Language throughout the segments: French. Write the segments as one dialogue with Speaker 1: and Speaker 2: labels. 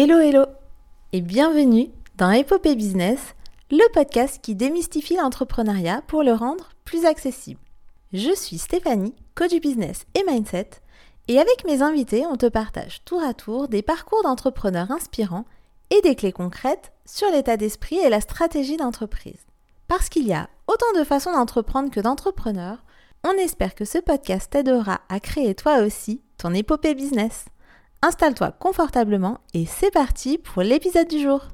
Speaker 1: Hello hello et bienvenue dans Epopée Business, le podcast qui démystifie l'entrepreneuriat pour le rendre plus accessible. Je suis Stéphanie, coach business et mindset, et avec mes invités, on te partage tour à tour des parcours d'entrepreneurs inspirants et des clés concrètes sur l'état d'esprit et la stratégie d'entreprise. Parce qu'il y a autant de façons d'entreprendre que d'entrepreneurs, on espère que ce podcast t'aidera à créer toi aussi ton épopée business. Installe-toi confortablement et c'est parti pour l'épisode du jour.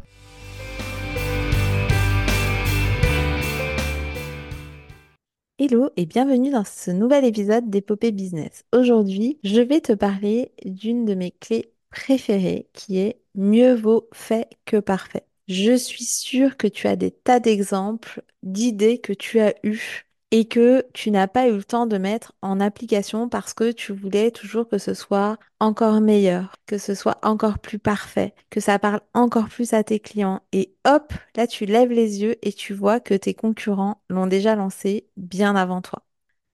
Speaker 1: Hello et bienvenue dans ce nouvel épisode d'Épopée Business. Aujourd'hui, je vais te parler d'une de mes clés préférées qui est mieux vaut fait que parfait. Je suis sûre que tu as des tas d'exemples, d'idées que tu as eues et que tu n'as pas eu le temps de mettre en application parce que tu voulais toujours que ce soit encore meilleur, que ce soit encore plus parfait, que ça parle encore plus à tes clients. Et hop, là tu lèves les yeux et tu vois que tes concurrents l'ont déjà lancé bien avant toi.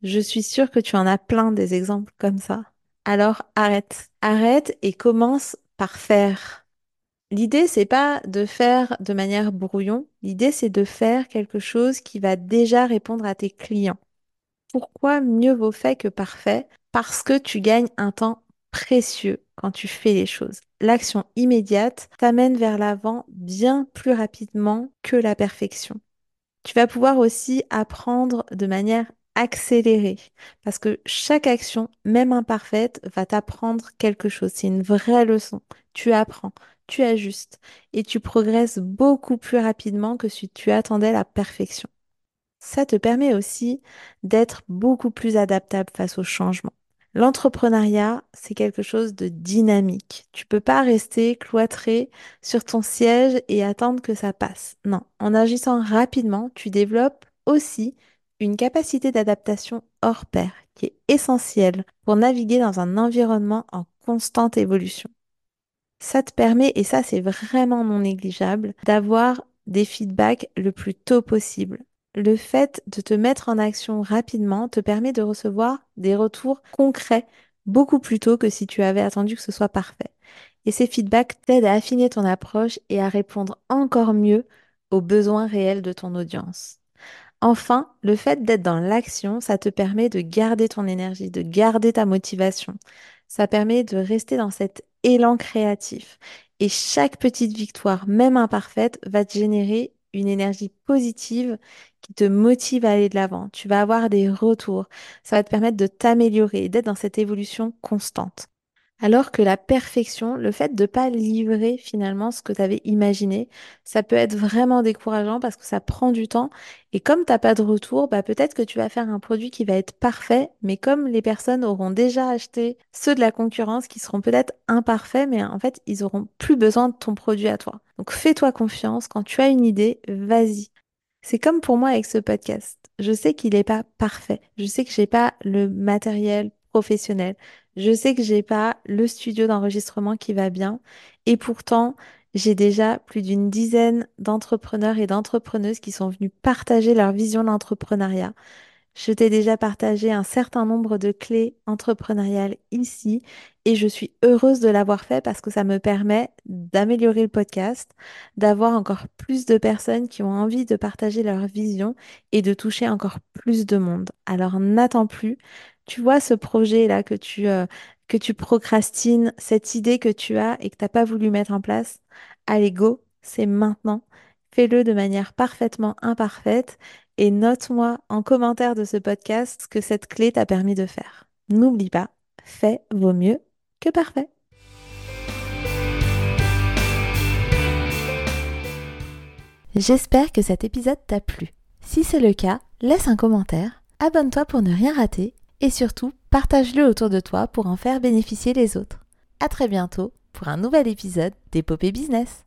Speaker 1: Je suis sûre que tu en as plein des exemples comme ça. Alors arrête, arrête et commence par faire. L'idée, c'est pas de faire de manière brouillon. L'idée, c'est de faire quelque chose qui va déjà répondre à tes clients. Pourquoi mieux vaut fait que parfait? Parce que tu gagnes un temps précieux quand tu fais les choses. L'action immédiate t'amène vers l'avant bien plus rapidement que la perfection. Tu vas pouvoir aussi apprendre de manière accélérée parce que chaque action, même imparfaite, va t'apprendre quelque chose. C'est une vraie leçon. Tu apprends tu ajustes et tu progresses beaucoup plus rapidement que si tu attendais la perfection. Ça te permet aussi d'être beaucoup plus adaptable face au changement. L'entrepreneuriat, c'est quelque chose de dynamique. Tu peux pas rester cloîtré sur ton siège et attendre que ça passe. Non, en agissant rapidement, tu développes aussi une capacité d'adaptation hors pair qui est essentielle pour naviguer dans un environnement en constante évolution ça te permet, et ça c'est vraiment non négligeable, d'avoir des feedbacks le plus tôt possible. Le fait de te mettre en action rapidement te permet de recevoir des retours concrets beaucoup plus tôt que si tu avais attendu que ce soit parfait. Et ces feedbacks t'aident à affiner ton approche et à répondre encore mieux aux besoins réels de ton audience. Enfin, le fait d'être dans l'action, ça te permet de garder ton énergie, de garder ta motivation. Ça permet de rester dans cet élan créatif. Et chaque petite victoire, même imparfaite, va te générer une énergie positive qui te motive à aller de l'avant. Tu vas avoir des retours. Ça va te permettre de t'améliorer, d'être dans cette évolution constante. Alors que la perfection, le fait de ne pas livrer finalement ce que tu avais imaginé, ça peut être vraiment décourageant parce que ça prend du temps. Et comme tu n'as pas de retour, bah peut-être que tu vas faire un produit qui va être parfait, mais comme les personnes auront déjà acheté ceux de la concurrence qui seront peut-être imparfaits, mais en fait, ils auront plus besoin de ton produit à toi. Donc fais-toi confiance, quand tu as une idée, vas-y. C'est comme pour moi avec ce podcast. Je sais qu'il n'est pas parfait. Je sais que j'ai pas le matériel professionnel. Je sais que j'ai pas le studio d'enregistrement qui va bien et pourtant j'ai déjà plus d'une dizaine d'entrepreneurs et d'entrepreneuses qui sont venus partager leur vision d'entrepreneuriat. Je t'ai déjà partagé un certain nombre de clés entrepreneuriales ici et je suis heureuse de l'avoir fait parce que ça me permet d'améliorer le podcast, d'avoir encore plus de personnes qui ont envie de partager leur vision et de toucher encore plus de monde. Alors n'attends plus, tu vois ce projet-là que tu, euh, que tu procrastines, cette idée que tu as et que tu n'as pas voulu mettre en place, allez, go, c'est maintenant. Fais-le de manière parfaitement imparfaite et note-moi en commentaire de ce podcast ce que cette clé t'a permis de faire. N'oublie pas, fait vaut mieux que parfait. J'espère que cet épisode t'a plu. Si c'est le cas, laisse un commentaire, abonne-toi pour ne rien rater et surtout partage-le autour de toi pour en faire bénéficier les autres. À très bientôt pour un nouvel épisode d'Épopée Business.